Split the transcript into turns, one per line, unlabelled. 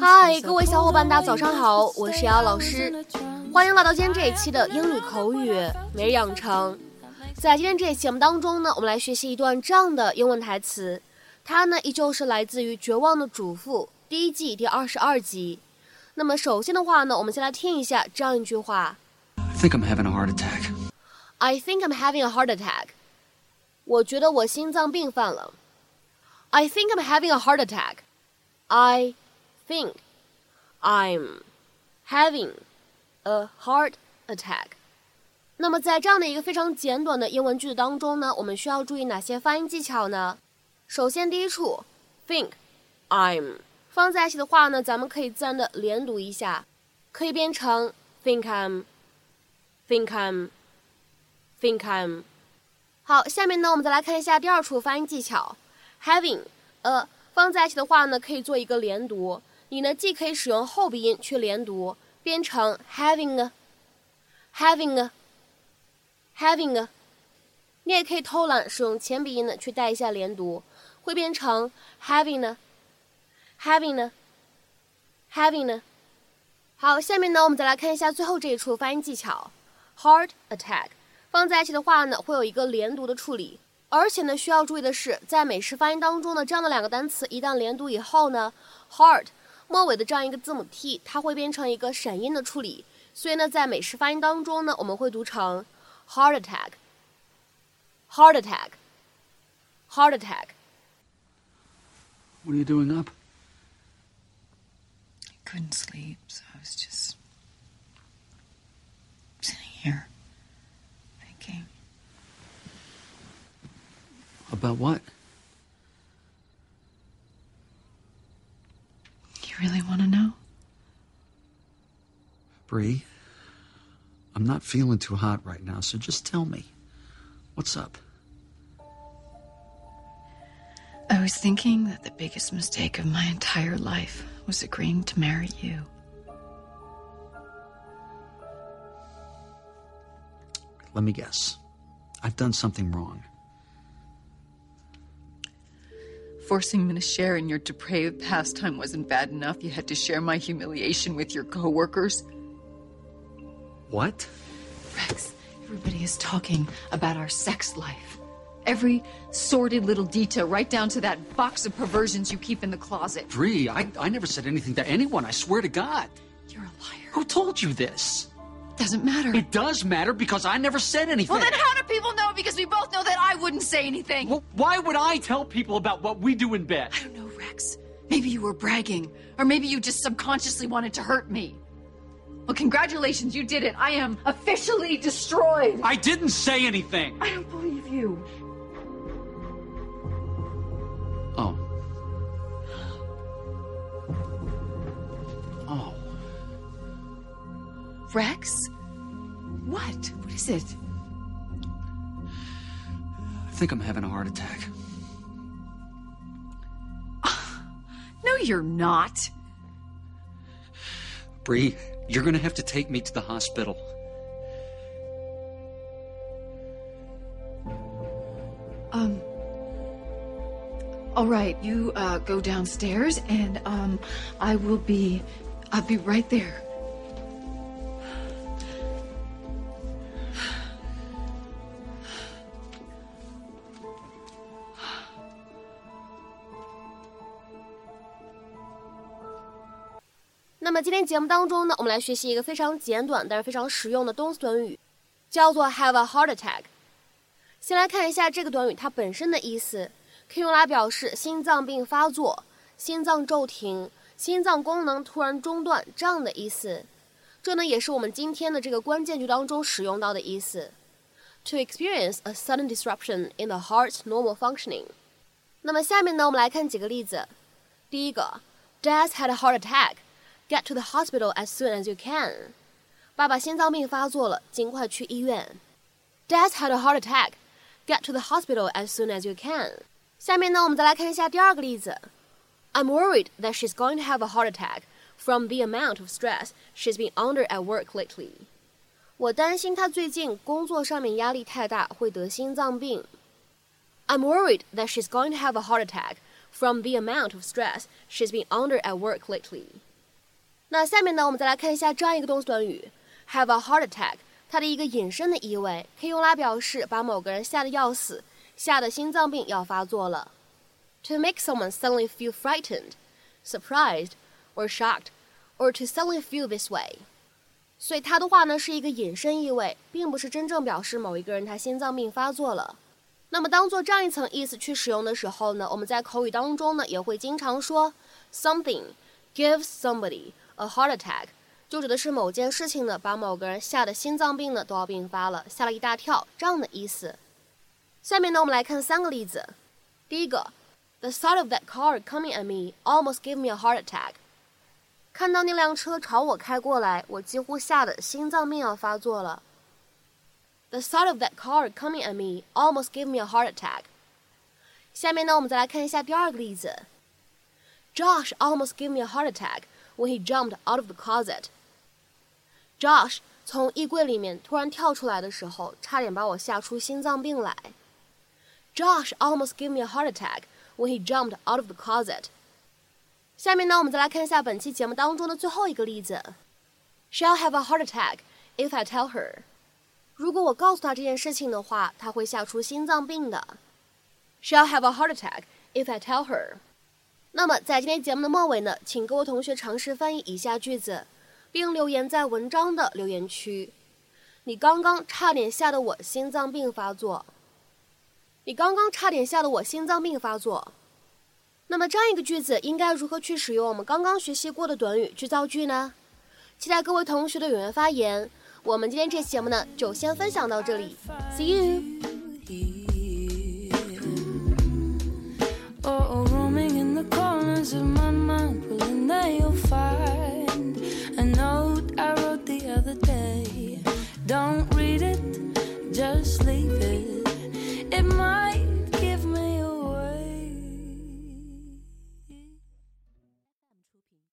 嗨，各位小伙伴，大家早上好，我是瑶老师，欢迎来到今天这一期的英语口语每日养成。在今天这一期节目当中呢，我们来学习一段这样的英文台词，它呢依旧是来自于《绝望的主妇》第一季第二十二集。那么首先的话呢，我们先来听一下这样一句话
：I think I'm having a heart attack.
I think I'm having a heart attack. 我觉得我心脏病犯了。I think I'm having a heart attack. I think I'm having a heart attack. 那么在这样的一个非常简短的英文句子当中呢，我们需要注意哪些发音技巧呢？首先，第一处 think I'm 放在一起的话呢，咱们可以自然的连读一下，可以变成 think I'm think I'm think I'm。好，下面呢，我们再来看一下第二处发音技巧 ，having，呃，放在一起的话呢，可以做一个连读。你呢，既可以使用后鼻音去连读，变成 having，having，having。你也可以偷懒，使用前鼻音呢去带一下连读，会变成 having 呢，having 呢，having 呢。好，下面呢，我们再来看一下最后这一处发音技巧，heart attack。放在一起的话呢，会有一个连读的处理，而且呢，需要注意的是，在美式发音当中呢，这样的两个单词一旦连读以后呢，heart 末尾的这样一个字母 t，它会变成一个闪音的处理，所以呢，在美式发音当中呢，我们会读成 heart attack，heart attack，heart
attack。What are you doing up?
I couldn't sleep, so I was just sitting here.
About what?
You really want to know?
Bree, I'm not feeling too hot right now, so just tell me. What's up?
I was thinking that the biggest mistake of my entire life was agreeing to marry you.
Let me guess. I've done something wrong.
Forcing me to share in your depraved pastime wasn't bad enough. You had to share my humiliation with your coworkers.
What?
Rex, everybody is talking about our sex life. Every sordid little detail, right down to that box of perversions you keep in the closet.
Bree, I, I never said anything to anyone, I swear to God.
You're a liar.
Who told you this?
Doesn't matter.
It does matter because I never said anything.
Well, then how do people know? Because we both know that I wouldn't say anything.
Well, why would I tell people about what we do in bed?
I don't know, Rex. Maybe you were bragging, or maybe you just subconsciously wanted to hurt me. Well, congratulations, you did it. I am officially destroyed.
I didn't say anything.
I don't believe you.
Oh. Oh.
Rex? What? What is it?
I think I'm having a heart attack.
No, you're not.
Bree, you're gonna have to take me to the hospital.
Um. All right, you uh, go downstairs, and um, I will be, I'll be right there.
那么今天节目当中呢，我们来学习一个非常简短但是非常实用的动词短语，叫做 have a heart attack。先来看一下这个短语它本身的意思，可以用来表示心脏病发作、心脏骤停、心脏功能突然中断这样的意思。这呢也是我们今天的这个关键句当中使用到的意思，to experience a sudden disruption in the heart's normal functioning。那么下面呢，我们来看几个例子。第一个，Dad had a heart attack。Get to the hospital as soon as you can。爸爸心脏病发作了，尽快去医院。Dad had a heart attack. Get to the hospital as soon as you can。下面呢，我们再来看一下第二个例子。I'm worried that she's going to have a heart attack from the amount of stress she's been under at work lately。我担心她最近工作上面压力太大，会得心脏病。I'm worried that she's going to have a heart attack from the amount of stress she's been under at work lately。 那下面呢，我们再来看一下这样一个动词短语，have a heart attack。它的一个引申的意味可以用来表示把某个人吓得要死，吓得心脏病要发作了。To make someone suddenly feel frightened, surprised, or shocked, or to suddenly feel this way。所以它的话呢是一个引申意味，并不是真正表示某一个人他心脏病发作了。那么当做这样一层意思去使用的时候呢，我们在口语当中呢也会经常说 something gives somebody a heart attack，就指的是某件事情呢把某个人吓得心脏病呢都要病发了，吓了一大跳这样的意思。下面呢我们来看三个例子。第一个，The sight of that car coming at me almost gave me a heart attack。看到那辆车朝我开过来，我几乎吓得心脏病要发作了。The sight of that car coming at me almost gave me a heart attack。下面呢，我们再来看一下第二个例子。Josh almost gave me a heart attack when he jumped out of the closet. Josh 从衣柜里面突然跳出来的时候，差点把我吓出心脏病来。Josh almost gave me a heart attack when he jumped out of the closet. 下面呢，我们再来看一下本期节目当中的最后一个例子。She'll have a heart attack if I tell her。如果我告诉她这件事情的话，她会吓出心脏病的。She'll have a heart attack if I tell her。 那么在今天节目的末尾呢，请各位同学尝试翻译以下句子，并留言在文章的留言区。你刚刚差点吓得我心脏病发作。你刚刚差点吓得我心脏病发作。那么这样一个句子应该如何去使用我们刚刚学习过的短语去造句呢？期待各位同学的踊跃发言。我们今天这期节目呢，就先分享到这里，See you。Don't read it, just leave it. It might